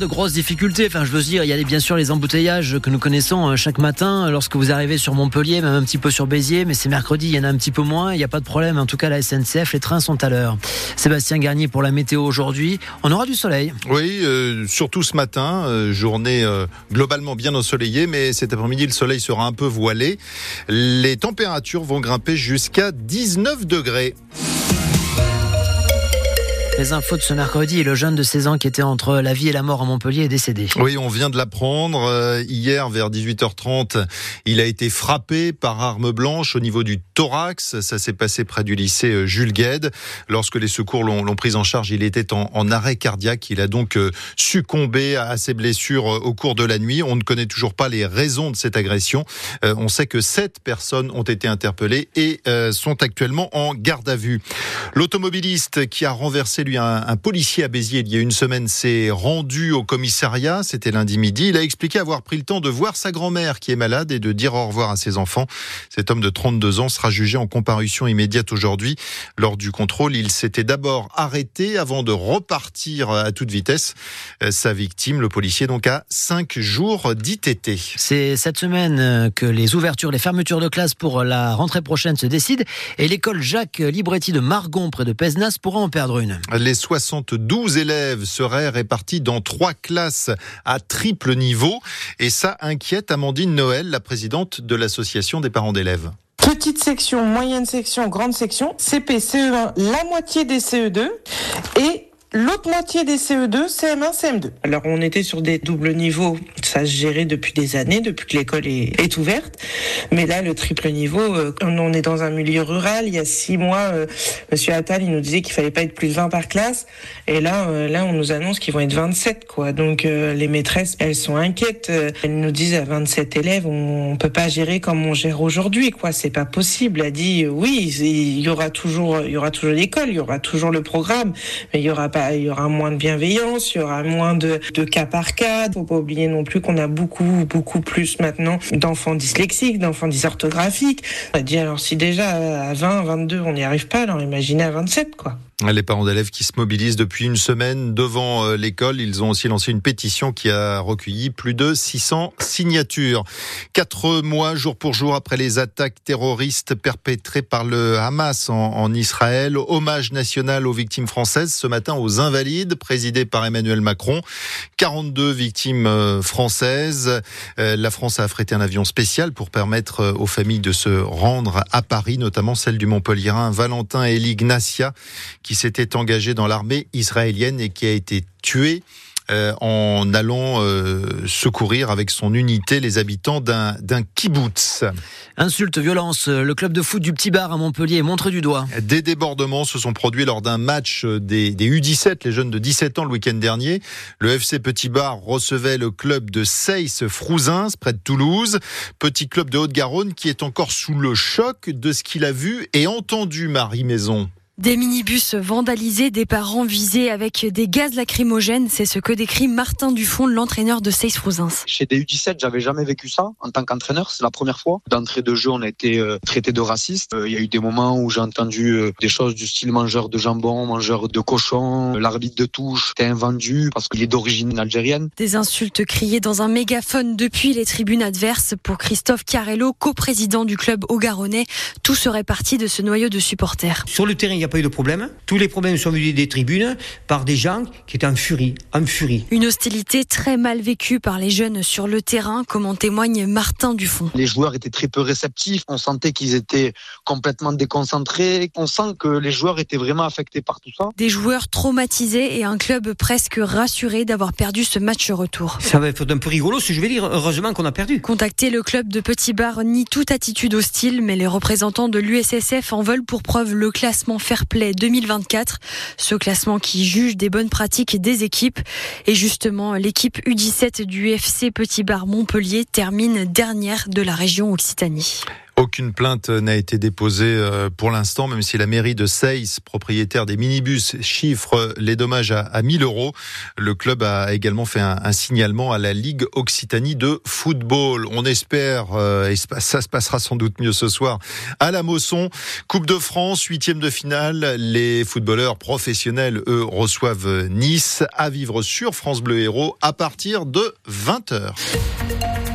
de grosses difficultés. Enfin, je veux dire, il y a bien sûr les embouteillages que nous connaissons euh, chaque matin lorsque vous arrivez sur Montpellier, même un petit peu sur Béziers, mais c'est mercredi, il y en a un petit peu moins. Il n'y a pas de problème. En tout cas, la SNCF, les trains sont à l'heure. Sébastien Garnier pour la météo aujourd'hui. On aura du soleil. Oui, euh, surtout ce matin, euh, journée euh, globalement bien ensoleillée, mais cet après-midi, le soleil sera un peu voilé. Les températures vont grimper jusqu'à 19 degrés. Les infos de ce mercredi, le jeune de 16 ans qui était entre la vie et la mort à Montpellier est décédé. Oui, on vient de l'apprendre. Euh, hier, vers 18h30, il a été frappé par arme blanche au niveau du thorax. Ça s'est passé près du lycée euh, Jules Gued. Lorsque les secours l'ont pris en charge, il était en, arrêt cardiaque. Il a donc euh, succombé à ses blessures au cours de la nuit. On ne connaît toujours pas les raisons de cette agression. On sait que sept personnes ont été interpellées et sont actuellement en garde à vue. L'automobiliste qui a renversé lui un, policier à Béziers il y a une semaine s'est rendu au commissariat, c'était lundi midi. Il a expliqué avoir pris le temps de voir sa grand-mère qui est malade et de dire au revoir à ses enfants. Cet homme de 32 ans sera jugé en comparution immédiate aujourd'hui. Lors du contrôle, il s'était d'abord arrêté avant de repartir à toute vitesse. Sa victime, le policier, donc à 5 jours d'ITT. C'est cette semaine que les ouvertures, les fermetures de classe pour la rentrée prochaine se décident et l'école Jacques Libretti de Margon près de Pesnas pourra en perdre une. Les 72 élèves seraient répartis dans trois classes à triple niveau. Et ça inquiète Amandine Noël, la présidente de l'association des parents d'élèves. Petite section, moyenne section, grande section, CP, CE1, la moitié des CE2 et l'autre moitié des CE2, CM1, CM2. Alors on était sur des doubles niveaux, ça se gérait depuis des années, depuis que l'école est, est, ouverte. Mais là, le triple niveau, euh, on est dans un milieu rural. Il y a six mois, euh, Monsieur Attal, il nous disait qu'il fallait pas être plus de 20 par classe. Et là, euh, là, on nous annonce qu'ils vont être 27, quoi. Donc euh, les maîtresses, elles sont inquiètes. Elles nous disent à 27 élèves, on, on peut pas gérer comme on gère aujourd'hui, quoi. C'est pas possible. Elle dit oui, il y aura toujours, il y aura toujours l'école, il y aura toujours le programme, mais il y aura pas il y aura moins de bienveillance, il y aura moins de, de cas par cas. Faut pas oublier non plus qu'on a beaucoup, beaucoup plus maintenant d'enfants dyslexiques, d'enfants dysorthographiques. On a dit alors si déjà à 20, 22 on n'y arrive pas, alors imaginez à 27 quoi. Les parents d'élèves qui se mobilisent depuis une semaine devant euh, l'école, ils ont aussi lancé une pétition qui a recueilli plus de 600 signatures. Quatre mois, jour pour jour, après les attaques terroristes perpétrées par le Hamas en, Israël, hommage national aux victimes françaises ce matin aux Invalides, présidé par Emmanuel Macron. 42 victimes euh, françaises. Euh, La France a affrété un avion spécial pour permettre aux familles de se rendre à Paris, notamment celle du Montpellierin Valentin et Ignacia, qui s'était engagé dans l'armée israélienne et qui a été tué euh, en allant euh, secourir avec son unité les habitants d'un kibbutz. Insulte, violence, le club de foot du Petit Bar à Montpellier montre du doigt. Des débordements se sont produits lors d'un match des, des, U17, les jeunes de 17 ans le week-end dernier. Le FC Petit Bar recevait le club de Seyss Frouzins près de Toulouse, petit club de Haute-Garonne qui est encore sous le choc de ce qu'il a vu et entendu Marie Maison. Des minibus vandalisés, des parents visés avec des gaz lacrymogènes, c'est ce que décrit Martin Dufond, l'entraîneur de Seyss Frouzins. Chez des U17, j'avais jamais vécu ça en tant qu'entraîneur, c'est la première fois. D'entrée de jeu, on a été euh, traité de raciste. Il y a eu des moments où j'ai entendu euh, des choses du style mangeur de jambon, mangeur de cochon, l'arbitre de touche était invendu parce qu'il est d'origine algérienne. Des insultes criées dans un mégaphone depuis les tribunes adverses pour Christophe Carello, coprésident du club Haut-Garonnais. Tout serait parti de ce noyau de supporters. Sur le terrain, n'y a pas eu de problème. Tous les problèmes sont venus des tribunes par des gens qui étaient en furie, en furie. Une hostilité très mal vécue par les jeunes sur le terrain, comme en témoigne Martin Dufond. Les joueurs étaient très peu réceptifs. On sentait qu'ils étaient complètement déconcentrés. On sent que les joueurs étaient vraiment affectés par tout ça. Des joueurs traumatisés et un club presque rassuré d'avoir perdu ce match retour. Ça va être un peu rigolo, si je vais dire. Heureusement qu'on a perdu. Contacté, le club de Petit Bar nie toute attitude hostile, mais les représentants de l'USSF en veulent pour preuve le classement Fair Play 2024. Ce classement qui juge des bonnes pratiques des équipes. Et justement, l'équipe U17 du FC Petit Bar Montpellier termine dernière de la région Occitanie. Aucune plainte n'a été déposée euh, pour l'instant, même si la mairie de Seyss, propriétaire des minibus, chiffre les dommages à, 1000 euros. Le club a également fait un, signalement à la Ligue Occitanie de football. On espère, euh, et ça se passera sans doute mieux ce soir, à la Mosson. Coupe de France, huitième de finale. Les footballeurs professionnels, eux, reçoivent Nice à vivre sur France Bleu Héros à partir de 20h.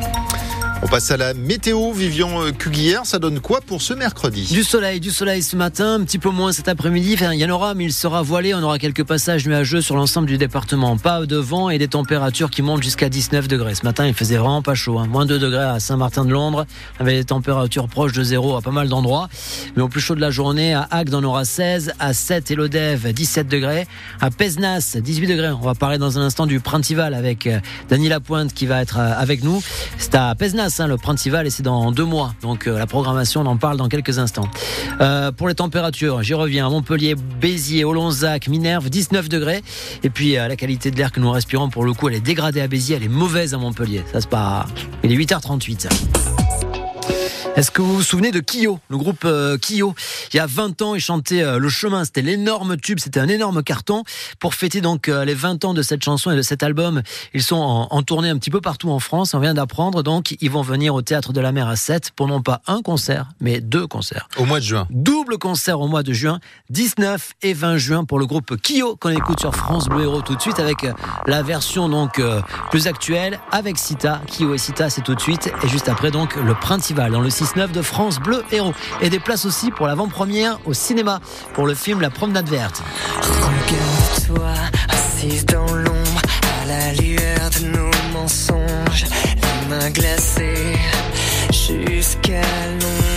On passe à la météo. Vivian euh, Cuguière, ça donne quoi pour ce mercredi? Du soleil, du soleil ce matin, un petit peu moins cet après-midi. Enfin, il y en aura, mais il sera voilé. On aura quelques passages nuageux sur l'ensemble du département. Pas de vent et des températures qui montent jusqu'à 19 degrés. Ce matin, il faisait vraiment pas chaud. Hein. Moins 2 degrés à Saint-Martin-de-Londres, avec des températures proches de zéro à pas mal d'endroits. Mais au plus chaud de la journée, à Agde, on aura 16, à 7 et l'Odève, 17 degrés. À Pesnas, 18 degrés. On va parler dans un instant du Printival avec euh, Dany Lapointe qui va être euh, avec nous. C'est à Pesnas Le Principal, et c'est dans deux mois. Donc euh, la programmation, on en parle dans quelques instants. Euh, pour les températures, j'y reviens. Montpellier, Béziers, Olonzac, Minerve, 19 degrés. Et puis euh, la qualité de l'air que nous respirons, pour le coup, elle est dégradée à Béziers, elle est mauvaise à Montpellier. Ça se passe. Il est 8h38. Est-ce que vous vous souvenez de Kyo, le groupe euh, Kyo Il y a 20 ans, ils chantaient euh, Le Chemin, c'était l'énorme tube, c'était un énorme carton. Pour fêter donc euh, les 20 ans de cette chanson et de cet album, ils sont en, tournée un petit peu partout en France, on vient d'apprendre, donc ils vont venir au Théâtre de la Mer à 7 pour non pas un concert, mais deux concerts. Au mois de juin. Double concert au mois de juin, 19 et 20 juin pour le groupe Kyo, qu'on écoute sur France Bleu Héros tout de suite avec la version donc plus actuelle avec Sita. Kyo et Sita, c'est tout de suite. Et juste après donc le Principal dans le 6 de France Bleu Héros. Et des places aussi pour l'avant-première au cinéma pour le film La Promenade Verte. Regarde-toi, assise dans l'ombre, à la lueur de nos mensonges, les mains glacées jusqu'à l'ombre.